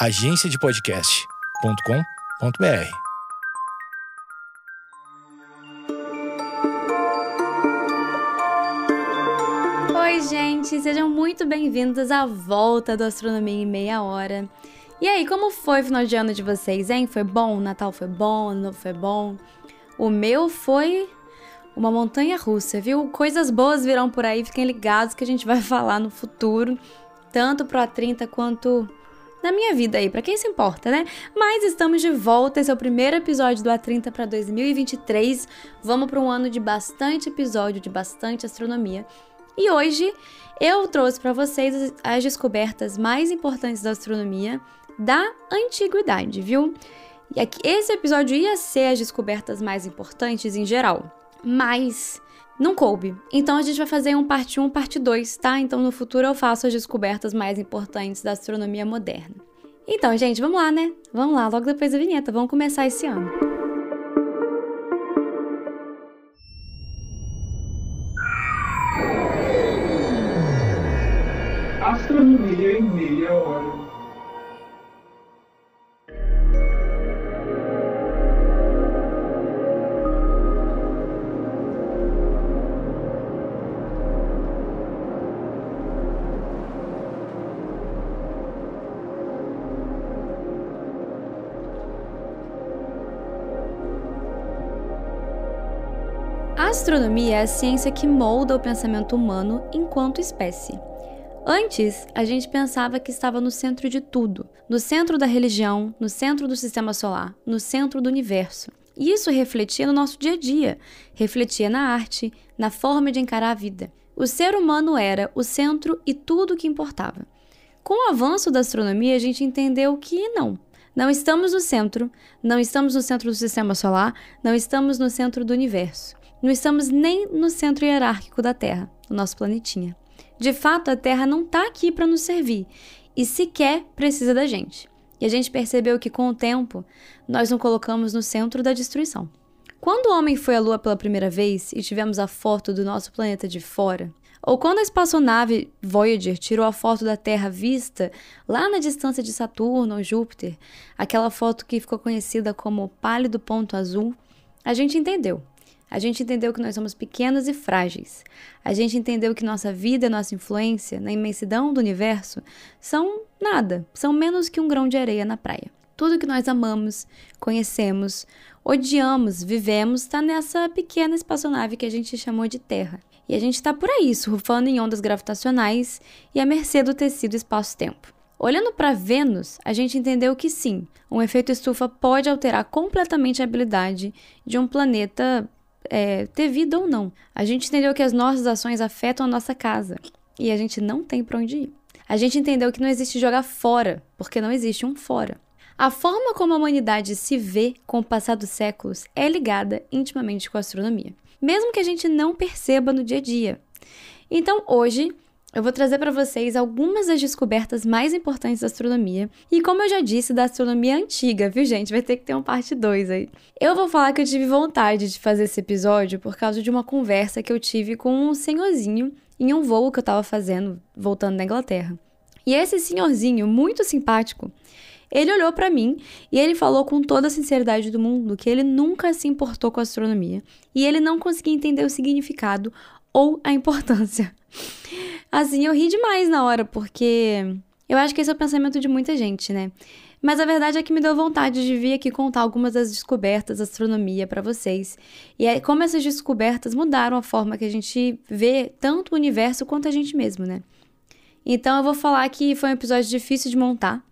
agenciadepodcast.com.br. Oi, gente, sejam muito bem-vindos à volta do Astronomia em Meia Hora. E aí, como foi o final de ano de vocês, hein? Foi bom? O Natal foi bom? Ano Novo foi bom? O meu foi uma montanha russa, viu? Coisas boas virão por aí, fiquem ligados que a gente vai falar no futuro, tanto pro A30 quanto na minha vida aí, para quem se importa, né? Mas estamos de volta, esse é o primeiro episódio do A30 para 2023. Vamos para um ano de bastante episódio, de bastante astronomia. E hoje eu trouxe para vocês as descobertas mais importantes da astronomia da antiguidade, viu? E aqui, esse episódio ia ser as descobertas mais importantes em geral, mas não coube. Então a gente vai fazer um parte 1, parte 2, tá? Então no futuro eu faço as descobertas mais importantes da astronomia moderna. Então, gente, vamos lá, né? Vamos lá, logo depois da vinheta, vamos começar esse ano. Astronomia em meia hora. Astronomia é a ciência que molda o pensamento humano enquanto espécie. Antes, a gente pensava que estava no centro de tudo, no centro da religião, no centro do sistema solar, no centro do universo. E isso refletia no nosso dia a dia, refletia na arte, na forma de encarar a vida. O ser humano era o centro e tudo o que importava. Com o avanço da astronomia, a gente entendeu que não. Não estamos no centro, não estamos no centro do sistema solar, não estamos no centro do universo. Não estamos nem no centro hierárquico da Terra, no nosso planetinha. De fato, a Terra não está aqui para nos servir e sequer precisa da gente. E a gente percebeu que, com o tempo, nós nos colocamos no centro da destruição. Quando o homem foi à Lua pela primeira vez e tivemos a foto do nosso planeta de fora, ou quando a espaçonave Voyager tirou a foto da Terra vista lá na distância de Saturno ou Júpiter, aquela foto que ficou conhecida como pálido ponto azul, a gente entendeu a gente entendeu que nós somos pequenos e frágeis. A gente entendeu que nossa vida nossa influência na imensidão do universo são nada, são menos que um grão de areia na praia. Tudo que nós amamos, conhecemos, odiamos, vivemos está nessa pequena espaçonave que a gente chamou de Terra. E a gente está por aí, surfando em ondas gravitacionais e à mercê do tecido espaço-tempo. Olhando para Vênus, a gente entendeu que sim, um efeito estufa pode alterar completamente a habilidade de um planeta é, ter vida ou não. A gente entendeu que as nossas ações afetam a nossa casa e a gente não tem para onde ir. A gente entendeu que não existe jogar fora, porque não existe um fora. A forma como a humanidade se vê com o passar dos séculos é ligada intimamente com a astronomia, mesmo que a gente não perceba no dia a dia. Então, hoje, eu vou trazer para vocês algumas das descobertas mais importantes da astronomia. E como eu já disse, da astronomia antiga, viu, gente? Vai ter que ter um parte 2 aí. Eu vou falar que eu tive vontade de fazer esse episódio por causa de uma conversa que eu tive com um senhorzinho em um voo que eu tava fazendo, voltando da Inglaterra. E esse senhorzinho, muito simpático, ele olhou para mim e ele falou com toda a sinceridade do mundo que ele nunca se importou com astronomia e ele não conseguia entender o significado ou a importância. Assim, eu ri demais na hora, porque eu acho que esse é o pensamento de muita gente, né? Mas a verdade é que me deu vontade de vir aqui contar algumas das descobertas da astronomia para vocês. E é como essas descobertas mudaram a forma que a gente vê tanto o universo quanto a gente mesmo, né? Então eu vou falar que foi um episódio difícil de montar.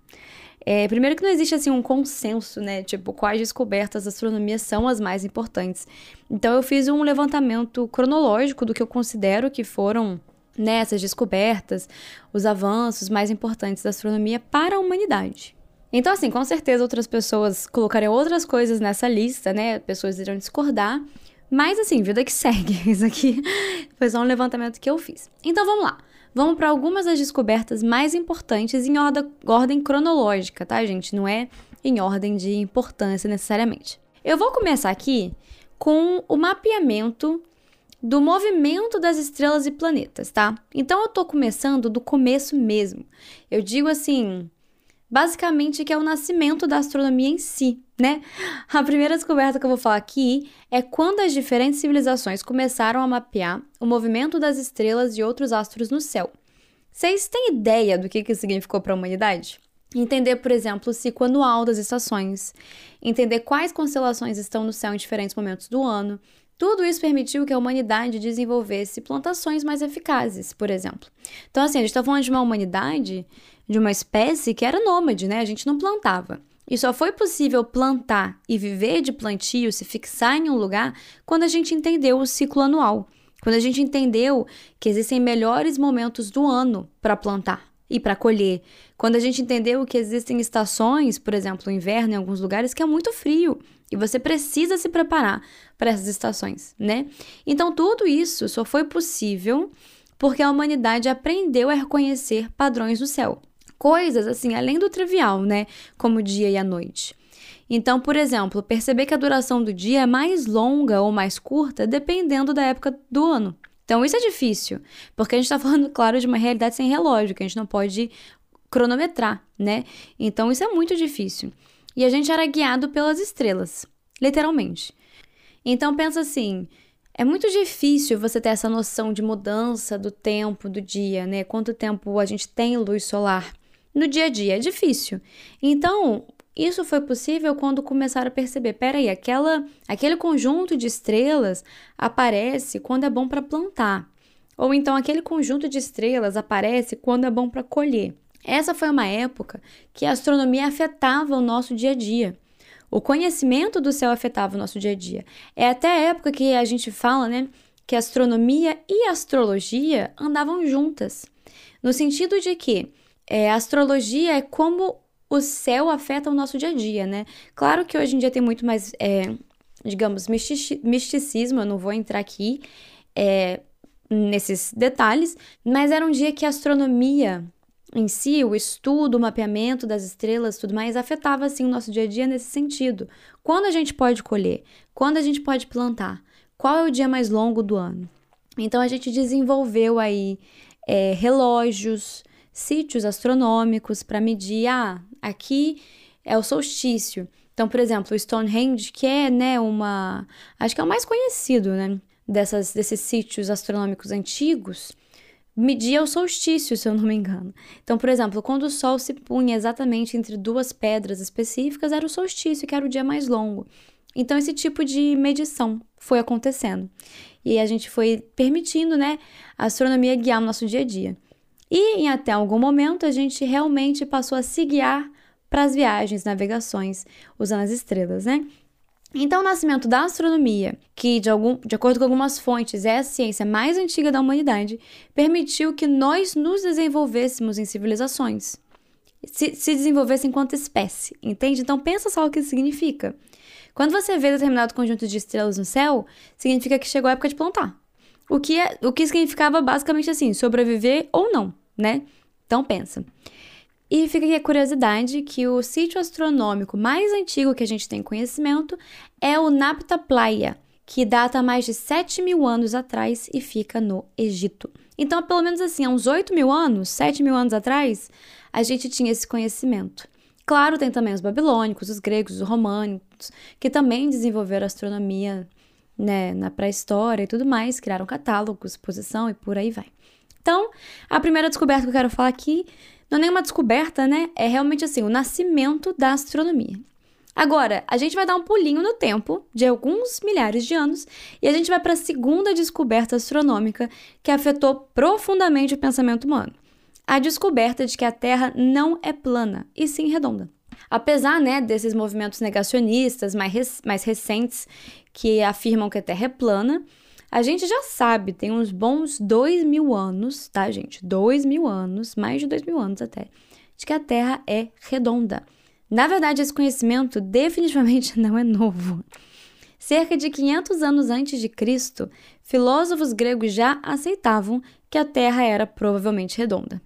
É, primeiro que não existe assim um consenso, né? Tipo, quais descobertas da astronomia são as mais importantes. Então eu fiz um levantamento cronológico do que eu considero que foram nessas descobertas, os avanços mais importantes da astronomia para a humanidade. Então, assim, com certeza outras pessoas colocariam outras coisas nessa lista, né? Pessoas irão discordar. Mas, assim, vida que segue. Isso aqui foi só um levantamento que eu fiz. Então, vamos lá. Vamos para algumas das descobertas mais importantes em ordem, ordem cronológica, tá, gente? Não é em ordem de importância necessariamente. Eu vou começar aqui com o mapeamento do movimento das estrelas e planetas, tá? Então eu tô começando do começo mesmo. Eu digo assim, basicamente que é o nascimento da astronomia em si, né? A primeira descoberta que eu vou falar aqui é quando as diferentes civilizações começaram a mapear o movimento das estrelas e outros astros no céu. Vocês têm ideia do que isso significou para a humanidade? Entender, por exemplo, o ciclo anual das estações, entender quais constelações estão no céu em diferentes momentos do ano. Tudo isso permitiu que a humanidade desenvolvesse plantações mais eficazes, por exemplo. Então, assim, a gente está falando de uma humanidade, de uma espécie que era nômade, né? A gente não plantava. E só foi possível plantar e viver de plantio, se fixar em um lugar, quando a gente entendeu o ciclo anual. Quando a gente entendeu que existem melhores momentos do ano para plantar e para colher. Quando a gente entendeu que existem estações, por exemplo, o inverno em alguns lugares que é muito frio e você precisa se preparar para essas estações, né? Então tudo isso só foi possível porque a humanidade aprendeu a reconhecer padrões do céu. Coisas assim, além do trivial, né? Como o dia e a noite. Então, por exemplo, perceber que a duração do dia é mais longa ou mais curta dependendo da época do ano. Então, isso é difícil, porque a gente está falando, claro, de uma realidade sem relógio, que a gente não pode cronometrar, né? Então, isso é muito difícil. E a gente era guiado pelas estrelas, literalmente. Então, pensa assim: é muito difícil você ter essa noção de mudança do tempo do dia, né? Quanto tempo a gente tem luz solar no dia a dia. É difícil. Então, isso foi possível quando começaram a perceber, peraí, aquela, aquele conjunto de estrelas aparece quando é bom para plantar. Ou então aquele conjunto de estrelas aparece quando é bom para colher. Essa foi uma época que a astronomia afetava o nosso dia a dia. O conhecimento do céu afetava o nosso dia a dia. É até a época que a gente fala, né, que astronomia e astrologia andavam juntas. No sentido de que é, astrologia é como o céu afeta o nosso dia a dia, né? Claro que hoje em dia tem muito mais, é, digamos, misticismo, eu não vou entrar aqui é, nesses detalhes, mas era um dia que a astronomia em si, o estudo, o mapeamento das estrelas, tudo mais, afetava assim o nosso dia a dia nesse sentido. Quando a gente pode colher? Quando a gente pode plantar? Qual é o dia mais longo do ano? Então a gente desenvolveu aí é, relógios, sítios astronômicos para medir, ah, aqui é o solstício. Então, por exemplo, o Stonehenge, que é, né, uma, acho que é o mais conhecido, né, dessas, desses sítios astronômicos antigos, media o solstício, se eu não me engano. Então, por exemplo, quando o Sol se punha exatamente entre duas pedras específicas, era o solstício, que era o dia mais longo. Então, esse tipo de medição foi acontecendo. E a gente foi permitindo, né, a astronomia guiar o nosso dia a dia. E em até algum momento a gente realmente passou a se guiar para as viagens, navegações, usando as estrelas, né? Então, o nascimento da astronomia, que de, algum, de acordo com algumas fontes é a ciência mais antiga da humanidade, permitiu que nós nos desenvolvêssemos em civilizações, se, se desenvolvesse enquanto espécie, entende? Então, pensa só o que isso significa. Quando você vê determinado conjunto de estrelas no céu, significa que chegou a época de plantar. O que, é, o que significava basicamente assim, sobreviver ou não, né? Então pensa. E fica aqui a curiosidade que o sítio astronômico mais antigo que a gente tem conhecimento é o Napta Playa, que data mais de 7 mil anos atrás e fica no Egito. Então, pelo menos assim, há uns 8 mil anos, 7 mil anos atrás, a gente tinha esse conhecimento. Claro, tem também os babilônicos, os gregos, os românicos, que também desenvolveram astronomia né, na pré-história e tudo mais, criaram catálogos, posição e por aí vai. Então, a primeira descoberta que eu quero falar aqui não é nenhuma descoberta, né? É realmente assim, o nascimento da astronomia. Agora, a gente vai dar um pulinho no tempo, de alguns milhares de anos, e a gente vai para a segunda descoberta astronômica que afetou profundamente o pensamento humano. A descoberta de que a Terra não é plana, e sim redonda. Apesar né, desses movimentos negacionistas mais, mais recentes que afirmam que a Terra é plana, a gente já sabe, tem uns bons dois mil anos, tá, gente? Dois mil anos, mais de dois mil anos até, de que a Terra é redonda. Na verdade, esse conhecimento definitivamente não é novo. Cerca de 500 anos antes de Cristo, filósofos gregos já aceitavam que a Terra era provavelmente redonda.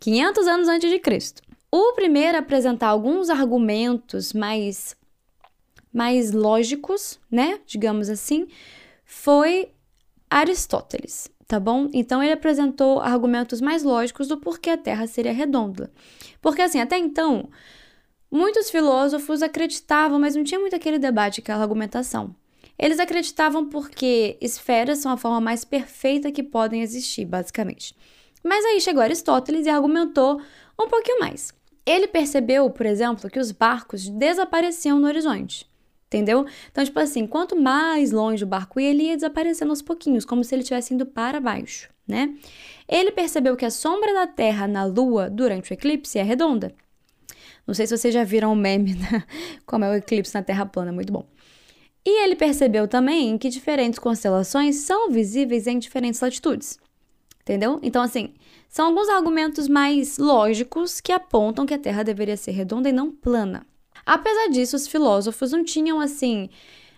500 anos antes de Cristo. O primeiro a apresentar alguns argumentos mais mais lógicos, né, digamos assim, foi Aristóteles. tá bom? Então ele apresentou argumentos mais lógicos do porquê a Terra seria redonda. Porque assim, até então, muitos filósofos acreditavam, mas não tinha muito aquele debate, aquela argumentação. Eles acreditavam porque esferas são a forma mais perfeita que podem existir, basicamente. Mas aí chegou Aristóteles e argumentou um pouquinho mais. Ele percebeu, por exemplo, que os barcos desapareciam no horizonte. Entendeu? Então, tipo assim, quanto mais longe o barco ia, ele ia desaparecendo aos pouquinhos, como se ele estivesse indo para baixo, né? Ele percebeu que a sombra da Terra na Lua durante o eclipse é redonda. Não sei se vocês já viram o meme, né? como é o eclipse na Terra plana, muito bom. E ele percebeu também que diferentes constelações são visíveis em diferentes latitudes. Entendeu? Então, assim, são alguns argumentos mais lógicos que apontam que a Terra deveria ser redonda e não plana. Apesar disso, os filósofos não tinham assim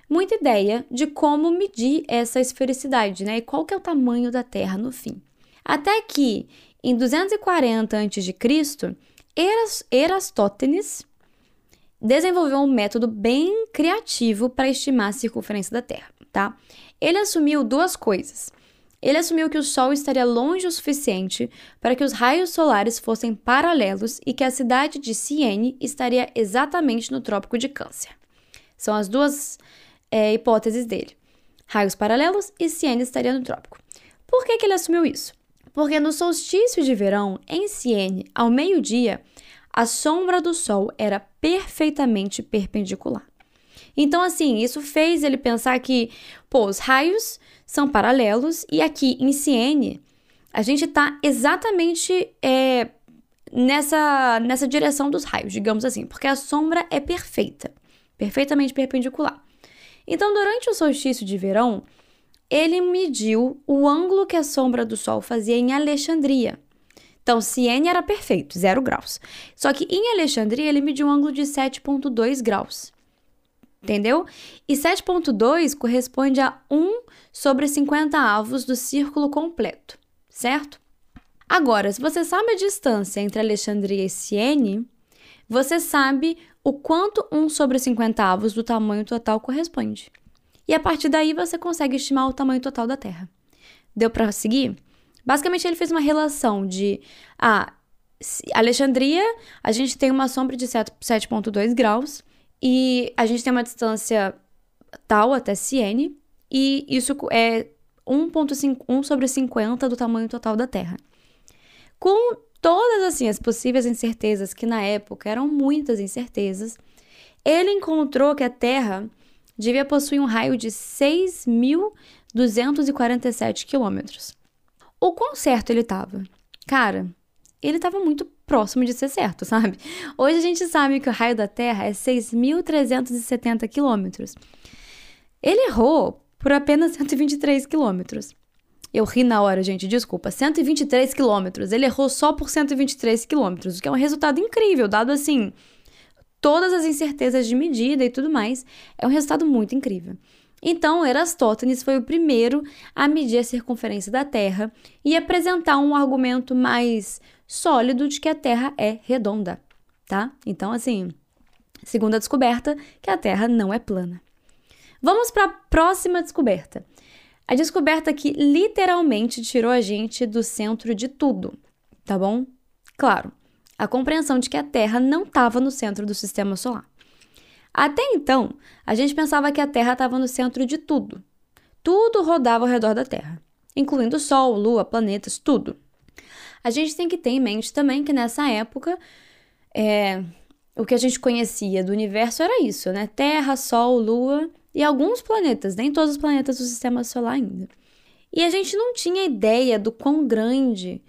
muita ideia de como medir essa esfericidade, né? E qual que é o tamanho da Terra no fim. Até que em 240 a.C., Eras, Erastótenes desenvolveu um método bem criativo para estimar a circunferência da Terra, tá? Ele assumiu duas coisas. Ele assumiu que o Sol estaria longe o suficiente para que os raios solares fossem paralelos e que a cidade de Siene estaria exatamente no Trópico de Câncer. São as duas é, hipóteses dele. Raios paralelos e Siene estaria no Trópico. Por que, que ele assumiu isso? Porque no solstício de verão, em Siene, ao meio-dia, a sombra do Sol era perfeitamente perpendicular. Então, assim, isso fez ele pensar que, pô, os raios são paralelos e aqui em Siene a gente está exatamente é, nessa, nessa direção dos raios, digamos assim, porque a sombra é perfeita, perfeitamente perpendicular. Então, durante o solstício de verão, ele mediu o ângulo que a sombra do Sol fazia em Alexandria. Então, Siene era perfeito, zero graus. Só que em Alexandria ele mediu um ângulo de 7,2 graus. Entendeu? E 7,2 corresponde a 1 sobre 50 avos do círculo completo, certo? Agora, se você sabe a distância entre Alexandria e Siene, você sabe o quanto 1 sobre 50 avos do tamanho total corresponde. E a partir daí você consegue estimar o tamanho total da Terra. Deu para seguir? Basicamente, ele fez uma relação de a Alexandria, a gente tem uma sombra de 7,2 graus, e a gente tem uma distância tal até Siene, e isso é 1,1 sobre 50 do tamanho total da Terra. Com todas assim as possíveis incertezas, que na época eram muitas incertezas, ele encontrou que a Terra devia possuir um raio de 6.247 quilômetros. O quão certo ele estava? Cara, ele estava muito próximo de ser certo, sabe? Hoje a gente sabe que o raio da Terra é 6.370 quilômetros. Ele errou por apenas 123 quilômetros. Eu ri na hora, gente, desculpa. 123 quilômetros. Ele errou só por 123 quilômetros, o que é um resultado incrível, dado assim todas as incertezas de medida e tudo mais. É um resultado muito incrível. Então, Erastótenes foi o primeiro a medir a circunferência da Terra e apresentar um argumento mais sólido de que a Terra é redonda, tá? Então, assim, segunda descoberta, que a Terra não é plana. Vamos para a próxima descoberta. A descoberta que literalmente tirou a gente do centro de tudo, tá bom? Claro, a compreensão de que a Terra não estava no centro do sistema solar. Até então, a gente pensava que a Terra estava no centro de tudo. Tudo rodava ao redor da Terra, incluindo Sol, Lua, planetas, tudo. A gente tem que ter em mente também que nessa época, é, o que a gente conhecia do universo era isso, né? Terra, Sol, Lua e alguns planetas, nem todos os planetas do sistema solar ainda. E a gente não tinha ideia do quão grande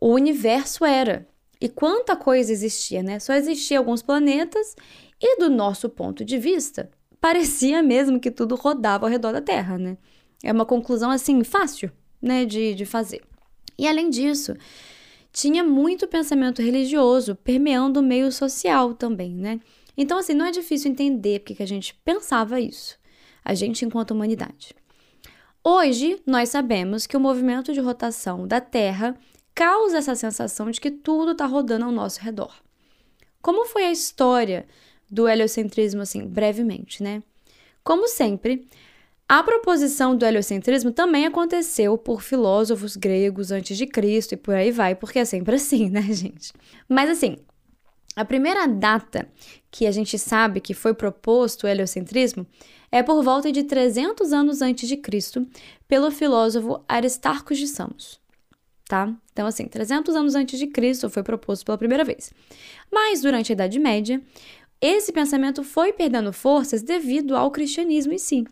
o universo era e quanta coisa existia, né? Só existiam alguns planetas e, do nosso ponto de vista, parecia mesmo que tudo rodava ao redor da Terra, né? É uma conclusão assim fácil, né, de, de fazer. E além disso, tinha muito pensamento religioso permeando o meio social também, né? Então, assim, não é difícil entender porque que a gente pensava isso, a gente enquanto humanidade. Hoje, nós sabemos que o movimento de rotação da Terra causa essa sensação de que tudo está rodando ao nosso redor. Como foi a história do heliocentrismo, assim, brevemente, né? Como sempre, A proposição do heliocentrismo também aconteceu por filósofos gregos antes de Cristo e por aí vai, porque é sempre assim, né, gente? Mas assim, a primeira data que a gente sabe que foi proposto o heliocentrismo é por volta de 300 anos antes de Cristo, pelo filósofo Aristarco de Samos. Tá? Então, assim, 300 anos antes de Cristo foi proposto pela primeira vez. Mas, durante a Idade Média, esse pensamento foi perdendo forças devido ao cristianismo em si,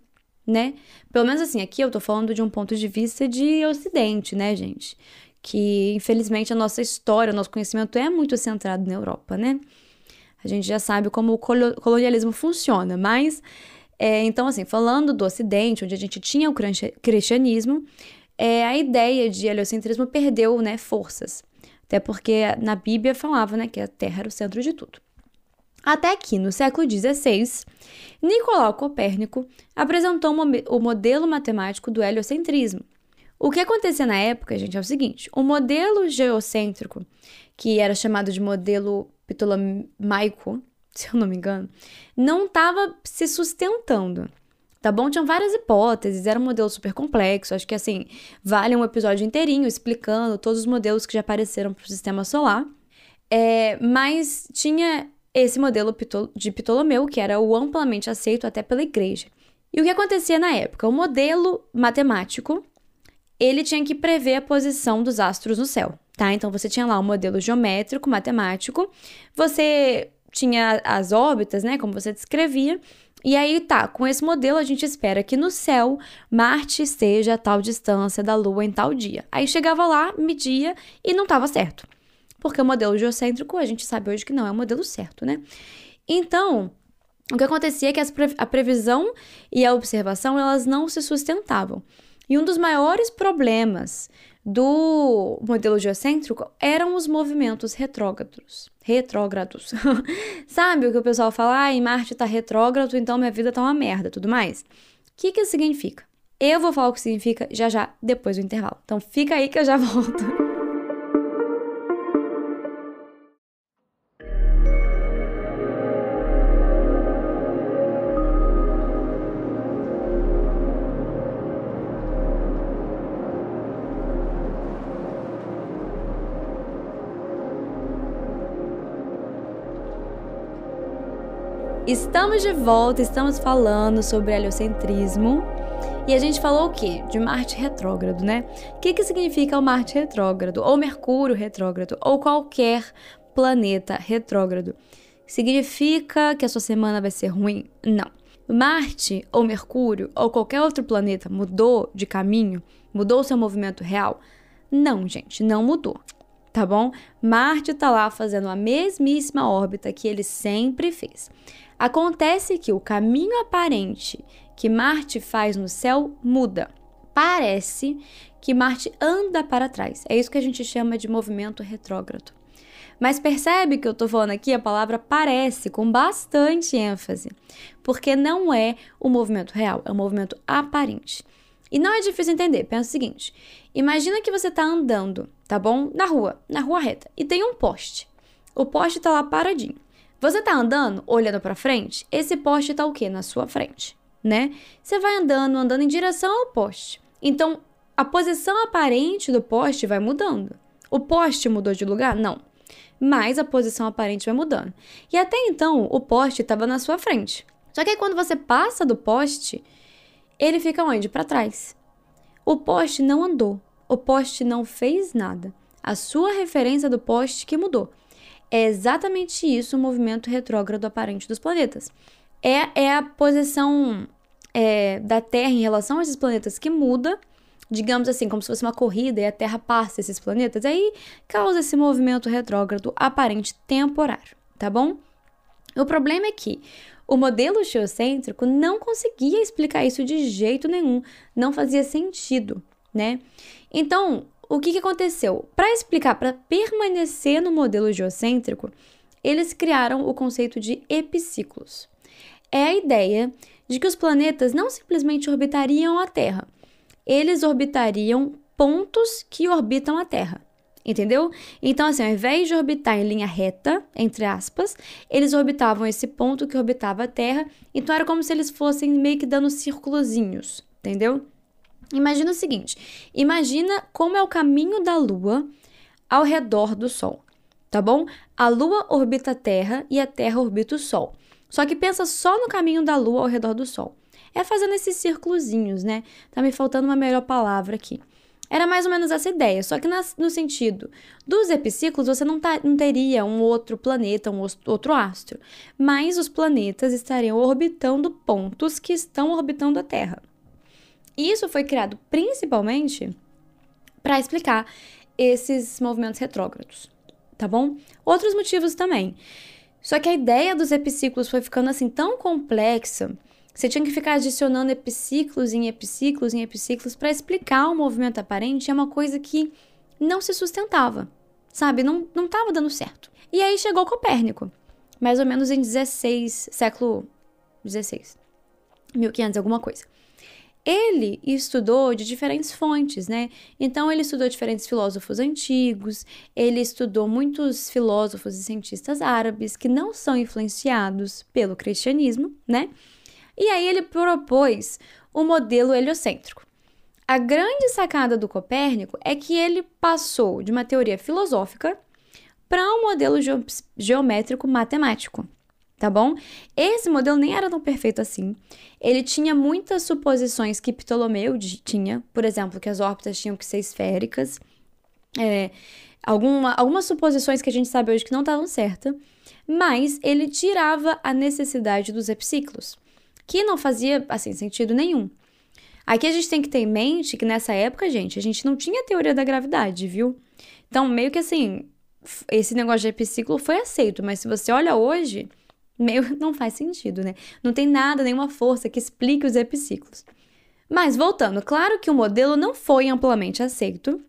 né? Pelo menos assim, aqui eu tô falando de um ponto de vista de Ocidente, né, gente? Que, infelizmente, a nossa história, o nosso conhecimento é muito centrado na Europa, né? A gente já sabe como o colonialismo funciona, mas é, então, assim, falando do Ocidente, onde a gente tinha o cristianismo, é, a ideia de heliocentrismo perdeu né, forças. Até porque na Bíblia falava né, que a Terra era o centro de tudo. Até que, no século XVI, Nicolau Copérnico apresentou o modelo matemático do heliocentrismo. O que acontecia na época, gente, é o seguinte: o modelo geocêntrico, que era chamado de modelo ptolomaico, se eu não me engano, não estava se sustentando. Tá bom? Tinham várias hipóteses, era um modelo super complexo. Acho que assim, vale um episódio inteirinho explicando todos os modelos que já apareceram para o sistema solar. É, mas tinha esse modelo de Ptolomeu, que era o amplamente aceito até pela igreja. E o que acontecia na época? O modelo matemático, ele tinha que prever a posição dos astros no céu, tá? Então você tinha lá um modelo geométrico, matemático, você tinha as órbitas, né, como você descrevia. E aí tá, com esse modelo a gente espera que no céu Marte esteja a tal distância da Lua em tal dia. Aí chegava lá, media e não estava certo. Porque o modelo geocêntrico a gente sabe hoje que não é o modelo certo, né? Então, o que acontecia é que a previsão e a observação elas não se sustentavam. E um dos maiores problemas do modelo geocêntrico eram os movimentos retrógrados. Retrógrados. Sabe o que o pessoal fala? Ah, em Marte tá retrógrado, então minha vida tá uma merda, tudo mais. O que que isso significa? Eu vou falar o que significa já já, depois do intervalo. Então fica aí que eu já volto. Estamos de volta, estamos falando sobre heliocentrismo. E a gente falou o quê? De Marte retrógrado, né? O que, que significa o Marte retrógrado? Ou Mercúrio retrógrado? Ou qualquer planeta retrógrado? Significa que a sua semana vai ser ruim? Não. Marte ou Mercúrio ou qualquer outro planeta mudou de caminho? Mudou seu movimento real? Não, gente, não mudou. Tá bom? Marte está lá fazendo a mesmíssima órbita que ele sempre fez. Acontece que o caminho aparente que Marte faz no céu muda. Parece que Marte anda para trás. É isso que a gente chama de movimento retrógrado. Mas percebe que eu estou falando aqui a palavra parece com bastante ênfase, porque não é o movimento real, é o movimento aparente. E não é difícil entender. Pensa o seguinte: imagina que você está andando, tá bom? Na rua, na rua reta, e tem um poste. O poste está lá paradinho. Você tá andando, olhando para frente, esse poste tá o quê? Na sua frente, né? Você vai andando, andando em direção ao poste. Então, a posição aparente do poste vai mudando. O poste mudou de lugar? Não. Mas a posição aparente vai mudando. E até então, o poste estava na sua frente. Só que aí, quando você passa do poste, ele fica onde? Para trás. O poste não andou. O poste não fez nada. A sua referência do poste que mudou. É exatamente isso o movimento retrógrado aparente dos planetas. É, é a posição é, da Terra em relação a esses planetas que muda, digamos assim, como se fosse uma corrida e a Terra passa esses planetas, aí causa esse movimento retrógrado aparente temporário, tá bom? O problema é que o modelo geocêntrico não conseguia explicar isso de jeito nenhum, não fazia sentido, né? Então, o que, que aconteceu? Para explicar, para permanecer no modelo geocêntrico, eles criaram o conceito de epiciclos. É a ideia de que os planetas não simplesmente orbitariam a Terra, eles orbitariam pontos que orbitam a Terra. Entendeu? Então, assim, ao invés de orbitar em linha reta, entre aspas, eles orbitavam esse ponto que orbitava a Terra. Então, era como se eles fossem meio que dando círculozinhos, entendeu? Imagina o seguinte: imagina como é o caminho da Lua ao redor do Sol, tá bom? A Lua orbita a Terra e a Terra orbita o Sol. Só que pensa só no caminho da Lua ao redor do Sol. É fazendo esses círculozinhos, né? Tá me faltando uma melhor palavra aqui. Era mais ou menos essa ideia, só que no sentido dos epiciclos você não, tá, não teria um outro planeta, um outro astro, mas os planetas estariam orbitando pontos que estão orbitando a Terra. Isso foi criado principalmente para explicar esses movimentos retrógrados, tá bom? Outros motivos também. Só que a ideia dos epiciclos foi ficando assim tão complexa você tinha que ficar adicionando epiciclos em epiciclos em epiciclos para explicar o movimento aparente, é uma coisa que não se sustentava, sabe? Não não estava dando certo. E aí chegou Copérnico, mais ou menos em 16, século 16, 1500 alguma coisa. Ele estudou de diferentes fontes, né? Então ele estudou diferentes filósofos antigos, ele estudou muitos filósofos e cientistas árabes que não são influenciados pelo cristianismo, né? E aí ele propôs o modelo heliocêntrico. A grande sacada do Copérnico é que ele passou de uma teoria filosófica para um modelo geométrico matemático, tá bom? Esse modelo nem era tão perfeito assim. Ele tinha muitas suposições que Ptolomeu tinha, por exemplo, que as órbitas tinham que ser esféricas, é, alguma, algumas suposições que a gente sabe hoje que não estavam certas, mas ele tirava a necessidade dos epiciclos que não fazia, assim, sentido nenhum. Aqui a gente tem que ter em mente que nessa época, gente, a gente não tinha teoria da gravidade, viu? Então, meio que assim, esse negócio de epiciclo foi aceito, mas se você olha hoje, meio não faz sentido, né? Não tem nada, nenhuma força que explique os epiciclos. Mas voltando, claro que o modelo não foi amplamente aceito,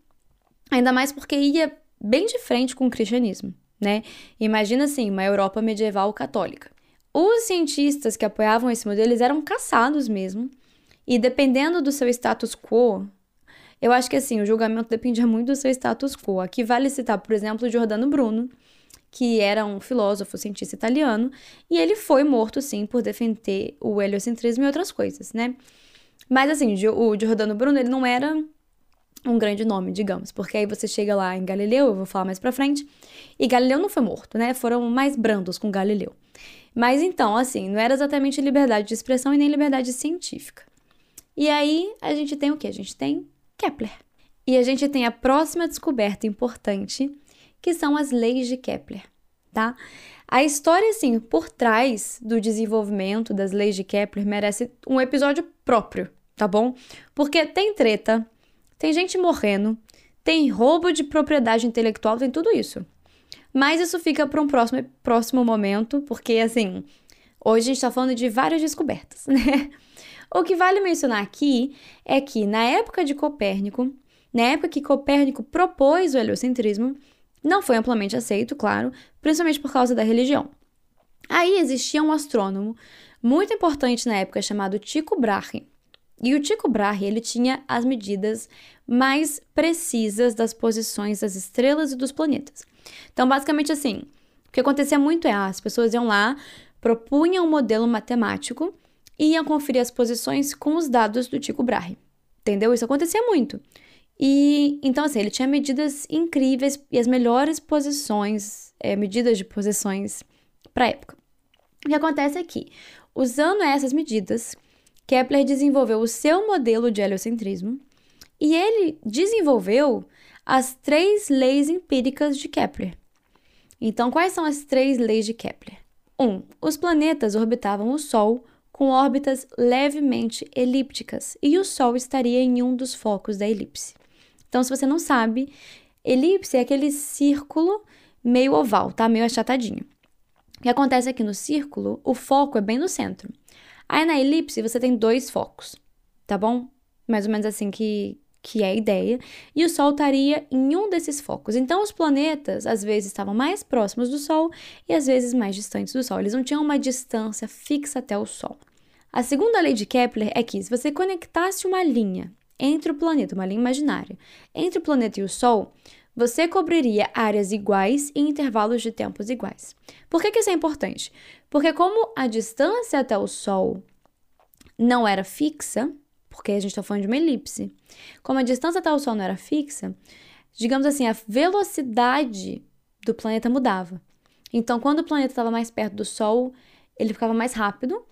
ainda mais porque ia bem de frente com o cristianismo, né? Imagina assim, uma Europa medieval católica. Os cientistas que apoiavam esse modelo eles eram caçados mesmo. E dependendo do seu status quo, eu acho que assim, o julgamento dependia muito do seu status quo. Aqui vale citar, por exemplo, Giordano Bruno, que era um filósofo, cientista italiano, e ele foi morto sim por defender o heliocentrismo e outras coisas, né? Mas assim, o Giordano Bruno, ele não era um grande nome, digamos, porque aí você chega lá em Galileu, eu vou falar mais pra frente, e Galileu não foi morto, né? Foram mais brandos com Galileu. Mas então, assim, não era exatamente liberdade de expressão e nem liberdade científica. E aí a gente tem o que? A gente tem Kepler. E a gente tem a próxima descoberta importante, que são as leis de Kepler, tá? A história, assim, por trás do desenvolvimento das leis de Kepler merece um episódio próprio, tá bom? Porque tem treta, tem gente morrendo, tem roubo de propriedade intelectual, tem tudo isso. Mas isso fica para um próximo, próximo momento, porque assim, hoje a gente está falando de várias descobertas, né? O que vale mencionar aqui é que na época de Copérnico, na época que Copérnico propôs o heliocentrismo, não foi amplamente aceito, claro, principalmente por causa da religião. Aí existia um astrônomo muito importante na época chamado Tycho Brahe. E o Tycho Brahe, ele tinha as medidas mais precisas das posições das estrelas e dos planetas. Então, basicamente assim, o que acontecia muito é, as pessoas iam lá, propunham um modelo matemático e iam conferir as posições com os dados do Tycho Brahe. Entendeu? Isso acontecia muito. E então, assim, ele tinha medidas incríveis e as melhores posições, é, medidas de posições para a época. O que acontece é que, usando essas medidas, Kepler desenvolveu o seu modelo de heliocentrismo e ele desenvolveu as três leis empíricas de Kepler. Então, quais são as três leis de Kepler? 1. Um, os planetas orbitavam o Sol com órbitas levemente elípticas e o Sol estaria em um dos focos da elipse. Então, se você não sabe, elipse é aquele círculo meio oval, tá? Meio achatadinho. O que acontece aqui no círculo, o foco é bem no centro. Aí na elipse você tem dois focos, tá bom? Mais ou menos assim que, que é a ideia, e o Sol estaria em um desses focos. Então, os planetas às vezes estavam mais próximos do Sol e às vezes mais distantes do Sol. Eles não tinham uma distância fixa até o Sol. A segunda lei de Kepler é que se você conectasse uma linha entre o planeta, uma linha imaginária, entre o planeta e o Sol, você cobriria áreas iguais em intervalos de tempos iguais. Por que, que isso é importante? Porque como a distância até o Sol não era fixa, porque a gente está falando de uma elipse, como a distância até o Sol não era fixa, digamos assim, a velocidade do planeta mudava. Então, quando o planeta estava mais perto do Sol, ele ficava mais rápido,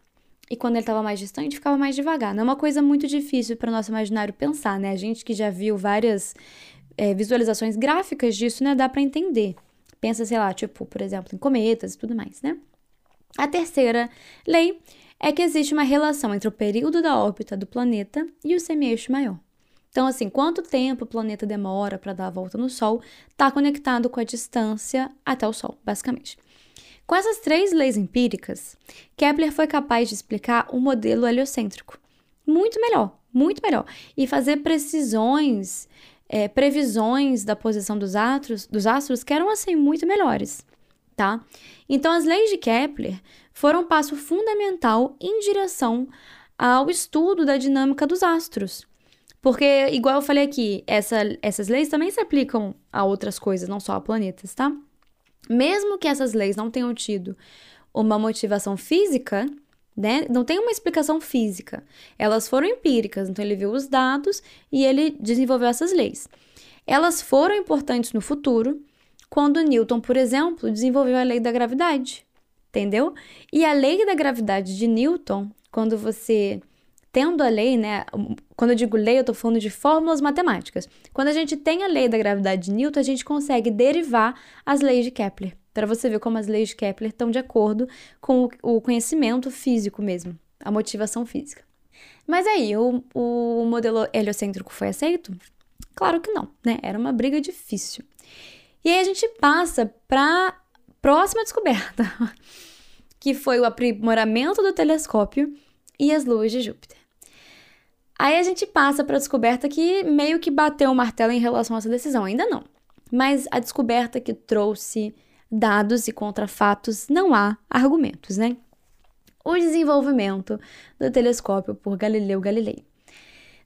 e quando ele estava mais distante, ficava mais devagar. Não é uma coisa muito difícil para o nosso imaginário pensar, né? A gente que já viu várias é, visualizações gráficas disso, né? Dá para entender. Pensa, sei lá, tipo, por exemplo, em cometas e tudo mais, né? A terceira lei é que existe uma relação entre o período da órbita do planeta e o semieixo maior. Então, assim, quanto tempo o planeta demora para dar a volta no Sol está conectado com a distância até o Sol, basicamente. Com essas três leis empíricas, Kepler foi capaz de explicar o um modelo heliocêntrico muito melhor, muito melhor, e fazer precisões, é, previsões da posição dos astros, dos astros que eram assim muito melhores, tá? Então, as leis de Kepler foram um passo fundamental em direção ao estudo da dinâmica dos astros. Porque, igual eu falei aqui, essa, essas leis também se aplicam a outras coisas, não só a planetas, tá? Mesmo que essas leis não tenham tido uma motivação física, né? Não tem uma explicação física. Elas foram empíricas, então ele viu os dados e ele desenvolveu essas leis. Elas foram importantes no futuro, quando Newton, por exemplo, desenvolveu a lei da gravidade, entendeu? E a lei da gravidade de Newton, quando você tendo a lei, né? Quando eu digo lei, eu estou falando de fórmulas matemáticas. Quando a gente tem a lei da gravidade de Newton, a gente consegue derivar as leis de Kepler, para você ver como as leis de Kepler estão de acordo com o conhecimento físico mesmo, a motivação física. Mas aí, o, o modelo heliocêntrico foi aceito? Claro que não, né? Era uma briga difícil. E aí a gente passa para próxima descoberta, que foi o aprimoramento do telescópio e as luas de Júpiter. Aí a gente passa para a descoberta que meio que bateu o martelo em relação a essa decisão, ainda não. Mas a descoberta que trouxe dados e contrafatos, não há argumentos, né? O desenvolvimento do telescópio por Galileu Galilei.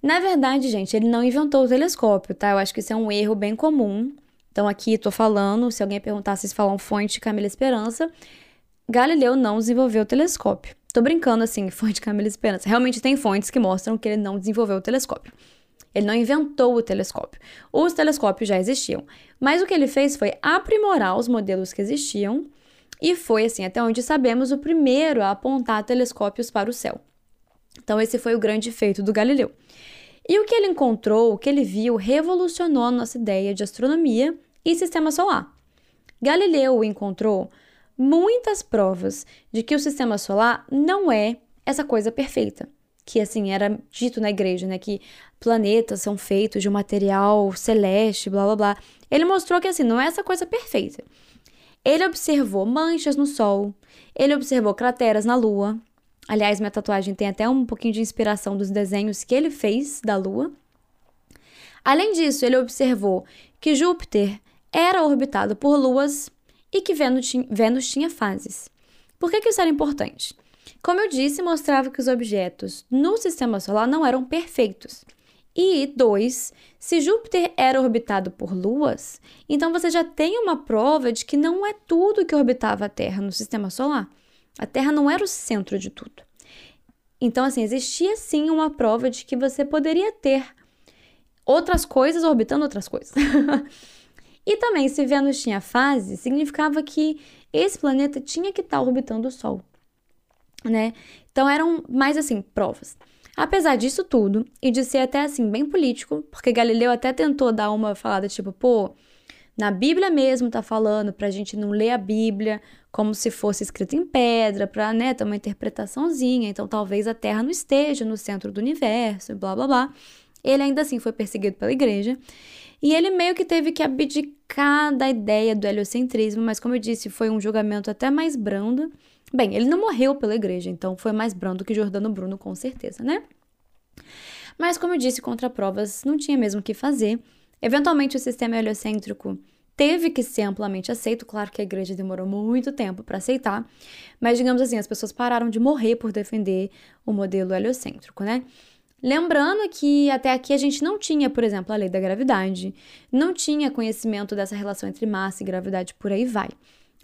Na verdade, gente, ele não inventou o telescópio, tá? Eu acho que isso é um erro bem comum. Então, aqui tô falando, se alguém perguntar se falam fonte Camila Esperança, Galileu não desenvolveu o telescópio. Tô brincando assim, fonte Camila Esperança. Realmente tem fontes que mostram que ele não desenvolveu o telescópio. Ele não inventou o telescópio. Os telescópios já existiam. Mas o que ele fez foi aprimorar os modelos que existiam e foi, assim, até onde sabemos, o primeiro a apontar telescópios para o céu. Então, esse foi o grande feito do Galileu. E o que ele encontrou, o que ele viu, revolucionou a nossa ideia de astronomia e sistema solar. Galileu encontrou muitas provas de que o sistema solar não é essa coisa perfeita. Que assim era dito na igreja, né? Que planetas são feitos de um material celeste, blá blá blá. Ele mostrou que assim, não é essa coisa perfeita. Ele observou manchas no Sol, ele observou crateras na Lua. Aliás, minha tatuagem tem até um pouquinho de inspiração dos desenhos que ele fez da Lua. Além disso, ele observou que Júpiter era orbitado por luas e que Vênus, tinha fases. Por que, que isso era importante? Como eu disse, mostrava que os objetos no sistema solar não eram perfeitos. E dois, se Júpiter era orbitado por luas, então você já tem uma prova de que não é tudo que orbitava a Terra no sistema solar. A Terra não era o centro de tudo. Então, assim, existia sim uma prova de que você poderia ter outras coisas orbitando outras coisas. E também, se Vênus tinha fase, significava que esse planeta tinha que estar orbitando o Sol, né? Então eram mais assim, provas. Apesar disso tudo, e de ser até assim bem político, porque Galileu até tentou dar uma falada tipo, pô, na Bíblia mesmo tá falando pra gente não ler a Bíblia como se fosse escrita em pedra, pra, né, ter uma interpretaçãozinha, então talvez a Terra não esteja no centro do universo, blá blá blá. Ele ainda assim foi perseguido pela igreja. E ele meio que teve que abdicar da ideia do heliocentrismo, mas como eu disse, foi um julgamento até mais brando. Bem, ele não morreu pela igreja, então foi mais brando que Jordano Bruno, com certeza, né? Mas como eu disse, contra provas não tinha mesmo o que fazer. Eventualmente o sistema heliocêntrico teve que ser amplamente aceito. Claro que a igreja demorou muito tempo para aceitar, mas digamos assim, as pessoas pararam de morrer por defender o modelo heliocêntrico, né? Lembrando que até aqui a gente não tinha, por exemplo, a lei da gravidade, não tinha conhecimento dessa relação entre massa e gravidade, por aí vai.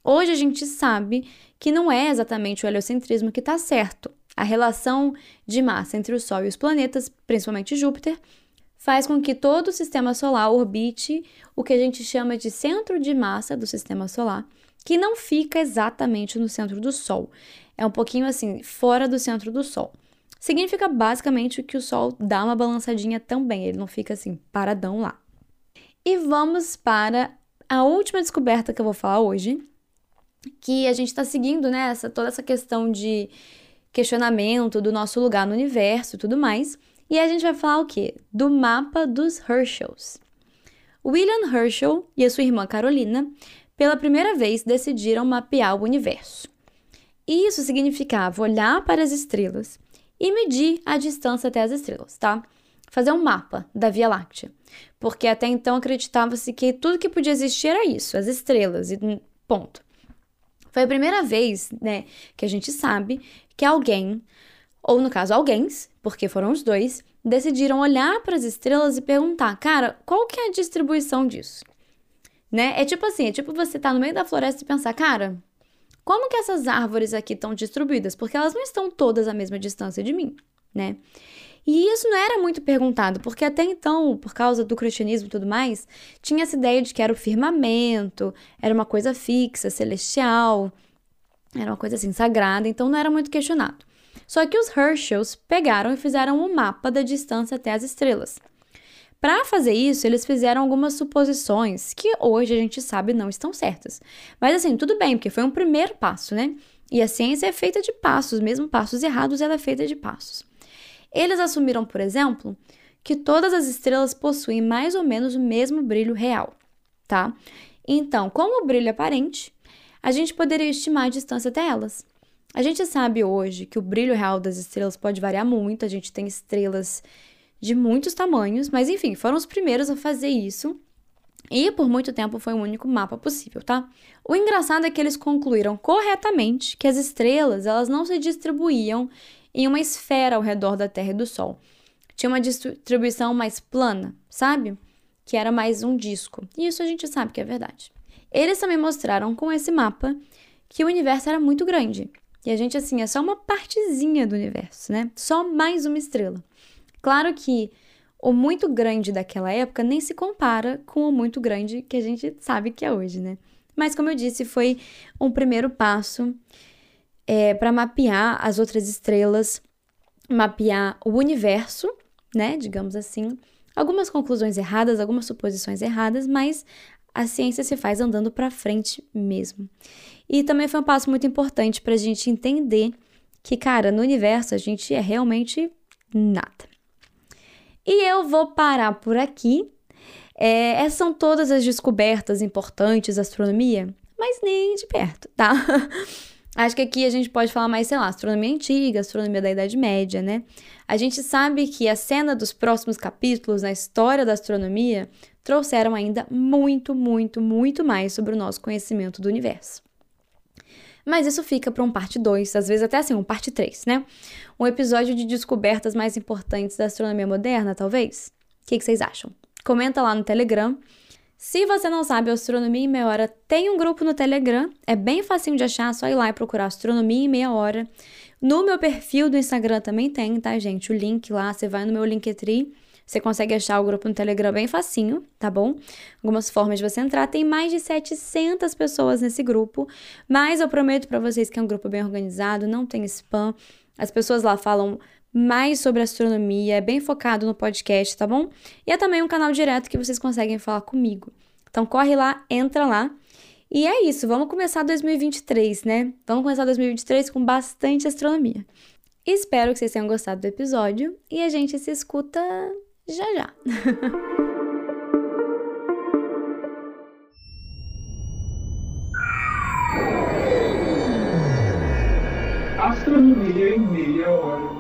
Hoje a gente sabe que não é exatamente o heliocentrismo que está certo. A relação de massa entre o Sol e os planetas, principalmente Júpiter, faz com que todo o sistema solar orbite o que a gente chama de centro de massa do sistema solar, que não fica exatamente no centro do Sol. É um pouquinho assim, fora do centro do Sol. Significa basicamente que o Sol dá uma balançadinha também, ele não fica assim, paradão lá. E vamos para a última descoberta que eu vou falar hoje, que a gente está seguindo, né, toda essa questão de questionamento do nosso lugar no universo e tudo mais. E a gente vai falar o quê? Do mapa dos Herschels. William Herschel e a sua irmã Carolina, pela primeira vez, decidiram mapear o universo. Isso significava olhar para as estrelas e medir a distância até as estrelas, tá? Fazer um mapa da Via Láctea. Porque até então acreditava-se que tudo que podia existir era isso, as estrelas, e ponto. Foi a primeira vez, né, que a gente sabe que alguém, ou no caso alguém, porque foram os dois, decidiram olhar para as estrelas e perguntar, cara, qual que é a distribuição disso? Né? É tipo assim, é tipo você tá no meio da floresta e pensar, cara, como que essas árvores aqui estão distribuídas? Porque elas não estão todas à mesma distância de mim, né? E isso não era muito perguntado, porque até então, por causa do cristianismo e tudo mais, tinha essa ideia de que era o firmamento, era uma coisa fixa, celestial, era uma coisa assim sagrada, então não era muito questionado. Só que os Herschels pegaram e fizeram um mapa da distância até as estrelas. Para fazer isso, eles fizeram algumas suposições que hoje a gente sabe não estão certas. Mas assim, tudo bem, porque foi um primeiro passo, né? E a ciência é feita de passos, mesmo passos errados, ela é feita de passos. Eles assumiram, por exemplo, que todas as estrelas possuem mais ou menos o mesmo brilho real, tá? Então, como o brilho é aparente, a gente poderia estimar a distância até elas. A gente sabe hoje que o brilho real das estrelas pode variar muito, a gente tem estrelas de muitos tamanhos, mas enfim, foram os primeiros a fazer isso. E por muito tempo foi o único mapa possível, tá? O engraçado é que eles concluíram corretamente que as estrelas, elas não se distribuíam em uma esfera ao redor da Terra e do Sol. Tinha uma distribuição mais plana, sabe? Que era mais um disco. E isso a gente sabe que é verdade. Eles também mostraram com esse mapa que o universo era muito grande. E a gente, assim, é só uma partezinha do universo, né? Só mais uma estrela. Claro que o muito grande daquela época nem se compara com o muito grande que a gente sabe que é hoje, né? Mas, como eu disse, foi um primeiro passo é, para mapear as outras estrelas, mapear o universo, né? Digamos assim. Algumas conclusões erradas, algumas suposições erradas, mas a ciência se faz andando para frente mesmo. E também foi um passo muito importante para a gente entender que, cara, no universo a gente é realmente nada. E eu vou parar por aqui. É, essas são todas as descobertas importantes da astronomia, mas nem de perto, tá? Acho que aqui a gente pode falar mais, sei lá, astronomia antiga, astronomia da Idade Média, né? A gente sabe que a cena dos próximos capítulos na história da astronomia trouxeram ainda muito, muito, muito mais sobre o nosso conhecimento do universo. Mas isso fica para um parte 2, às vezes até assim, um parte 3, né? Um episódio de descobertas mais importantes da astronomia moderna, talvez? O que, que vocês acham? Comenta lá no Telegram. Se você não sabe, Astronomia em Meia Hora tem um grupo no Telegram. É bem facinho de achar, só ir lá e procurar Astronomia em Meia Hora. No meu perfil do Instagram também tem, tá, gente? O link lá, você vai no meu Linktree você consegue achar o grupo no Telegram bem facinho, tá bom? Algumas formas de você entrar. Tem mais de 700 pessoas nesse grupo, mas eu prometo para vocês que é um grupo bem organizado, não tem spam. As pessoas lá falam mais sobre astronomia, é bem focado no podcast, tá bom? E é também um canal direto que vocês conseguem falar comigo. Então corre lá, entra lá. E é isso, vamos começar 2023, né? Vamos começar 2023 com bastante astronomia. Espero que vocês tenham gostado do episódio e a gente se escuta já já. Astronomia em meia hora.